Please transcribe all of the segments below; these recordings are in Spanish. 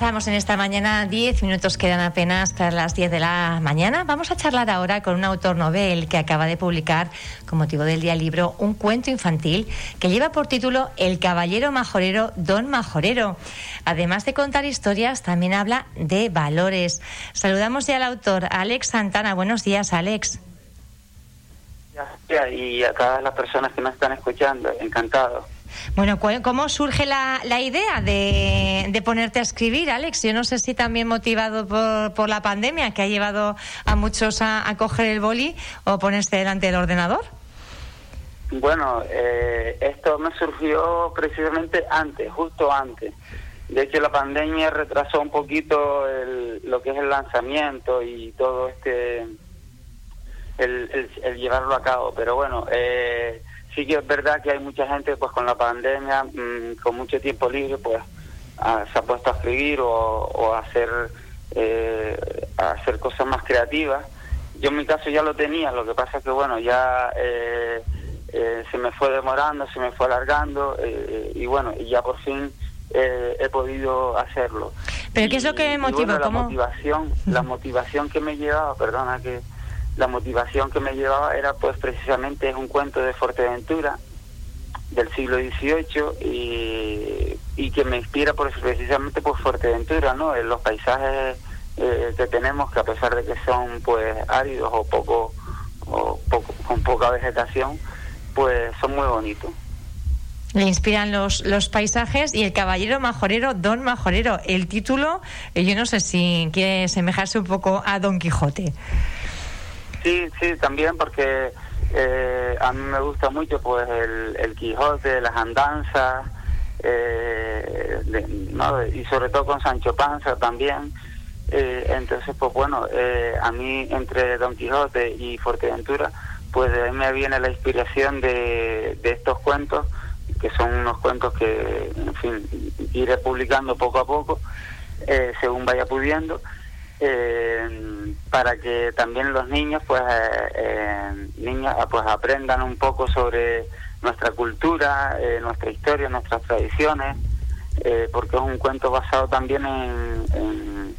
avanzamos en esta mañana, 10 minutos quedan apenas para las 10 de la mañana. Vamos a charlar ahora con un autor novel que acaba de publicar, con motivo del día libro, un cuento infantil que lleva por título El caballero majorero Don Majorero. Además de contar historias, también habla de valores. Saludamos ya al autor, Alex Santana. Buenos días, Alex. Y a todas las personas que nos están escuchando, encantado. Bueno, ¿cómo surge la, idea de, ponerte a escribir, Alex? Yo no sé si también motivado por, la pandemia, que ha llevado a muchos a, coger el boli o ponerse delante del ordenador. Bueno, eh, esto me surgió precisamente antes, justo antes. De hecho, la pandemia retrasó un poquito lo que es el lanzamiento y todo este, el, el llevarlo a cabo. Pero bueno, eh, sí que es verdad que hay mucha gente pues con la pandemia, mm, con mucho tiempo libre, pues se ha puesto a escribir o, a hacer eh, a hacer cosas más creativas. Yo en mi caso ya lo tenía, lo que pasa es que bueno, ya eh, eh, se me fue demorando, se me fue alargando y bueno, y ya por fin he podido hacerlo. ¿Pero qué es lo que me motiva? la motivación, la motivación que me llevaba, perdona que la motivación que me llevaba era pues precisamente es un cuento de Fuerteventura del siglo XVIII y, y que me inspira pues, precisamente por Fuerteventura, ¿no? Los paisajes eh, que tenemos que a pesar de que son pues áridos o poco o poco con poca vegetación, pues son muy bonitos. Le inspiran los, los paisajes y el caballero majorero, Don Majorero. El título, eh, yo no sé si quiere semejarse un poco a Don Quijote. Sí, sí, también porque eh, a mí me gusta mucho pues el, el Quijote, las andanzas, eh, ¿no? y sobre todo con Sancho Panza también. Eh, entonces, pues bueno, a mí entre Don Quijote y Fuerteventura, pues de ahí me viene la inspiración de, de estos cuentos, que son unos cuentos que, en fin, iré publicando poco a poco, según vaya pudiendo eh, para que también los niños pues eh, eh niños ah, pues aprendan un poco sobre nuestra cultura eh, nuestra historia nuestras tradiciones eh, porque es un cuento basado también en,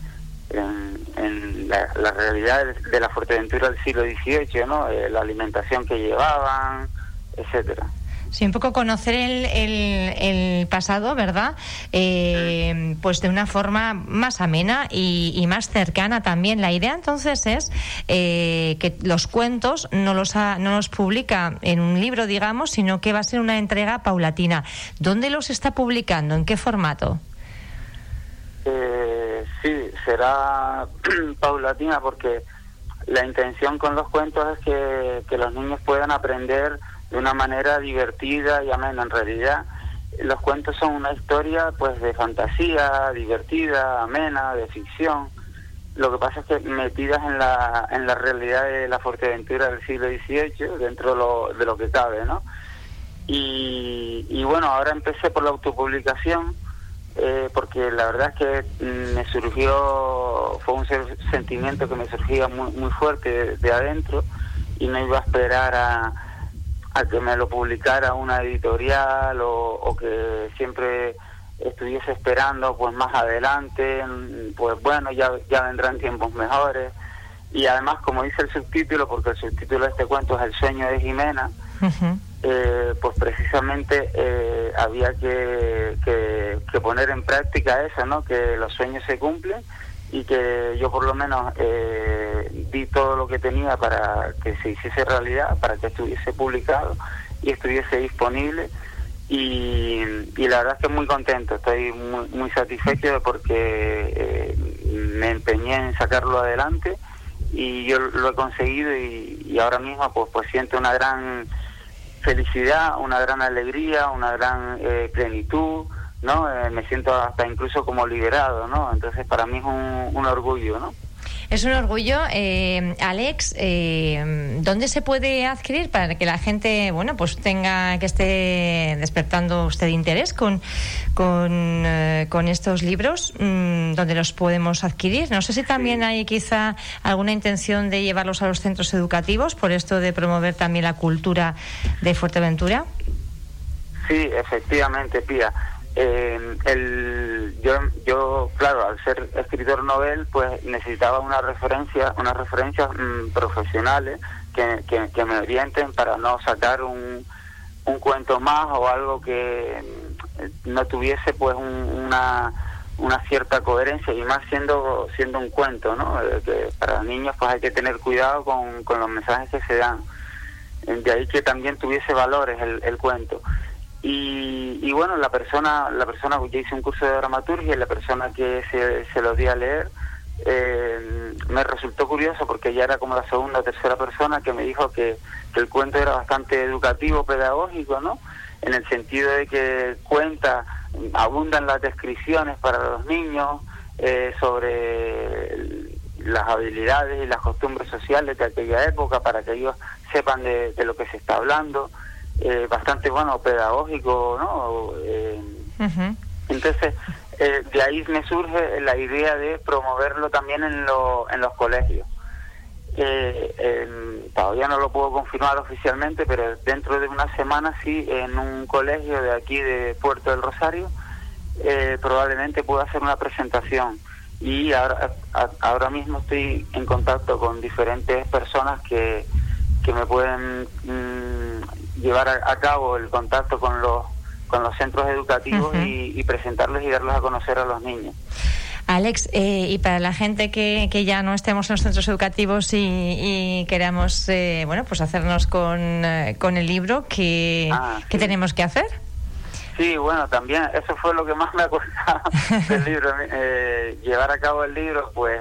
en, la, la, realidad de la Fuerteventura del siglo XVIII no la alimentación que llevaban etcétera Sí, un poco conocer el, el, pasado, ¿verdad? Eh, pues de una forma más amena y, más cercana también. La idea entonces es eh, que los cuentos no los, no los publica en un libro, digamos, sino que va a ser una entrega paulatina. ¿Dónde los está publicando? ¿En qué formato? Eh, sí, será paulatina porque la intención con los cuentos es que, que los niños puedan aprender de una manera divertida y amena. En realidad, los cuentos son una historia pues de fantasía, divertida, amena, de ficción. Lo que pasa es que metidas en la, en la realidad de la Fuerteventura del siglo XVIII, dentro de lo, que cabe, ¿no? Y, bueno, ahora empecé por la autopublicación, eh, porque la verdad es que me surgió, fue un sentimiento que me surgía muy, muy fuerte de adentro y no iba a esperar a, a que me lo publicara una editorial o, que siempre estuviese esperando pues más adelante pues bueno ya ya vendrán tiempos mejores. Y además como dice el subtítulo porque el subtítulo de este cuento es el sueño de Jimena eh, pues precisamente eh, había que, que, que, poner en práctica eso no que los sueños se cumplen y que yo por lo menos eh, di todo lo que tenía para que se hiciese realidad, para que estuviese publicado y estuviese disponible. Y, la verdad es que muy contento, estoy muy, muy satisfecho porque eh, me empeñé en sacarlo adelante y yo lo he conseguido y, ahora mismo pues, pues siento una gran felicidad, una gran alegría, una gran eh, plenitud ¿no? Eh, me siento hasta incluso como liberado, ¿no? Entonces para mí es un, orgullo, ¿no? Es un orgullo, eh, Alex. Eh, ¿Dónde se puede adquirir para que la gente, bueno, pues tenga que esté despertando usted interés con con, con estos libros? Mm, ¿Dónde los podemos adquirir? No sé si también hay quizá alguna intención de llevarlos a los centros educativos por esto de promover también la cultura de Fuerteventura. Sí, efectivamente, Pía. Eh, el, yo, yo, claro, al ser escritor novel, pues necesitaba una referencia, unas referencias mm, profesionales que, que, me orienten para no sacar un, un cuento más o algo que mm, no tuviese pues una, una cierta coherencia y más siendo siendo un cuento, ¿no? Eh, que para niños pues hay que tener cuidado con, con los mensajes que se dan. De ahí que también tuviese valores el, el cuento. Y, bueno, la persona, la persona, yo hice un curso de dramaturgia y la persona que se, se lo di a leer eh, me resultó curioso porque ya era como la segunda o tercera persona que me dijo que, el cuento era bastante educativo, pedagógico, ¿no? En el sentido de que cuenta, abundan las descripciones para los niños eh, sobre las habilidades y las costumbres sociales de aquella época para que ellos sepan de lo que se está hablando eh, bastante bueno pedagógico no eh, entonces eh, de ahí me surge la idea de promoverlo también en, lo, en los colegios. Todavía no lo puedo confirmar oficialmente pero dentro de una semana sí en un colegio de aquí de Puerto del Rosario probablemente pueda hacer una presentación. Y ahora, ahora mismo estoy en contacto con diferentes personas que, que me pueden mm, llevar a, cabo el contacto con los con los centros educativos y, presentarles y darlos a conocer a los niños. Alex, eh, y para la gente que, que, ya no estemos en los centros educativos y, queramos, eh, bueno, pues hacernos con, eh, con el libro, ¿qué, ah, ¿qué tenemos que hacer? Sí, bueno, también eso fue lo que más me ha costado del libro. llevar a cabo el libro, pues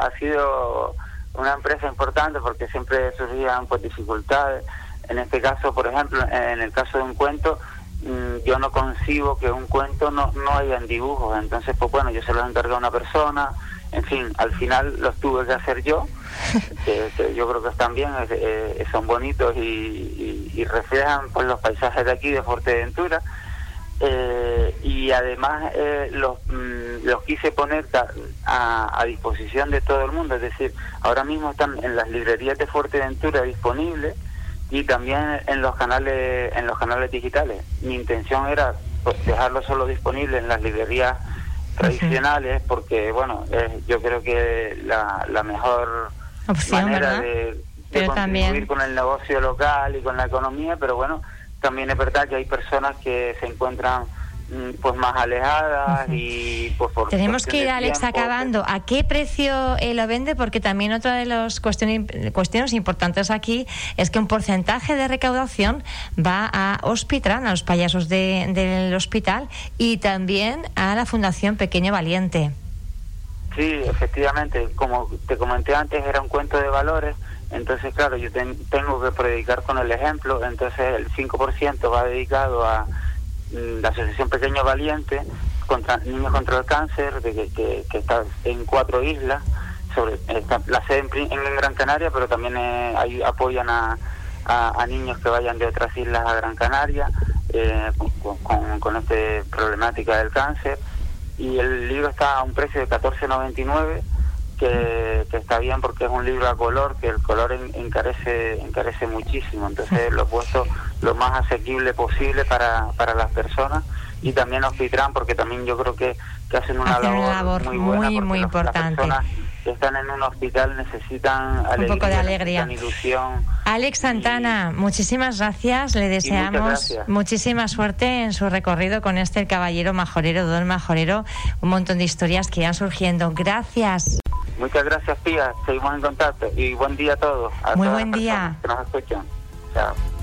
ha sido una empresa importante porque siempre surgían pues dificultades. En este caso, por ejemplo, en el caso de un cuento, mm, yo no concibo que un cuento no, no haya en dibujos. Entonces, pues bueno, yo se los encargué a una persona. En fin, al final los tuve que hacer yo, que, yo creo que están bien, eh, son bonitos y, y, reflejan pues los paisajes de aquí de Fuerteventura. Eh, y además eh, los, mm, los quise poner a, a, disposición de todo el mundo, es decir, ahora mismo están en las librerías de Fuerteventura disponibles y también en los canales en los canales digitales. Mi intención era pues, dejarlo solo disponible en las librerías tradicionales porque bueno, yo creo que la, la mejor manera de, de contribuir con el negocio local y con la economía, pero bueno, también es verdad que hay personas que se encuentran pues más alejadas y pues por tenemos que ir Alex acabando. a qué precio eh, lo vende porque también otra de las cuestiones cuestiones importantes aquí es que un porcentaje de recaudación va a Hospitran a los payasos del hospital y también a la Fundación Pequeño Valiente. Sí efectivamente como te comenté antes era un cuento de valores entonces claro yo tengo que predicar con el ejemplo entonces el 5% va dedicado a la Asociación Pequeño Valiente, contra Niños contra el Cáncer, de que, que, está en cuatro islas, sobre la sede en, Gran Canaria, pero también eh, apoyan a, niños que vayan de otras islas a Gran Canaria eh, con, con, esta problemática del cáncer. Y el libro está a un precio de 14.99 que, está bien porque es un libro a color, que el color encarece encarece muchísimo, entonces lo he puesto lo más asequible posible para, para las personas y también Hospitran porque también yo creo que, que hacen una labor, muy buena muy, muy importante. Las que están en un hospital necesitan un poco de alegría, ilusión. Alex Santana, muchísimas gracias. Le deseamos muchísima suerte en su recorrido con este el caballero majorero, don majorero, un montón de historias que van surgiendo. Gracias. Muchas gracias, tía. Seguimos en contacto y buen día a todos. Muy buen día. Que nos escuchan. Chao.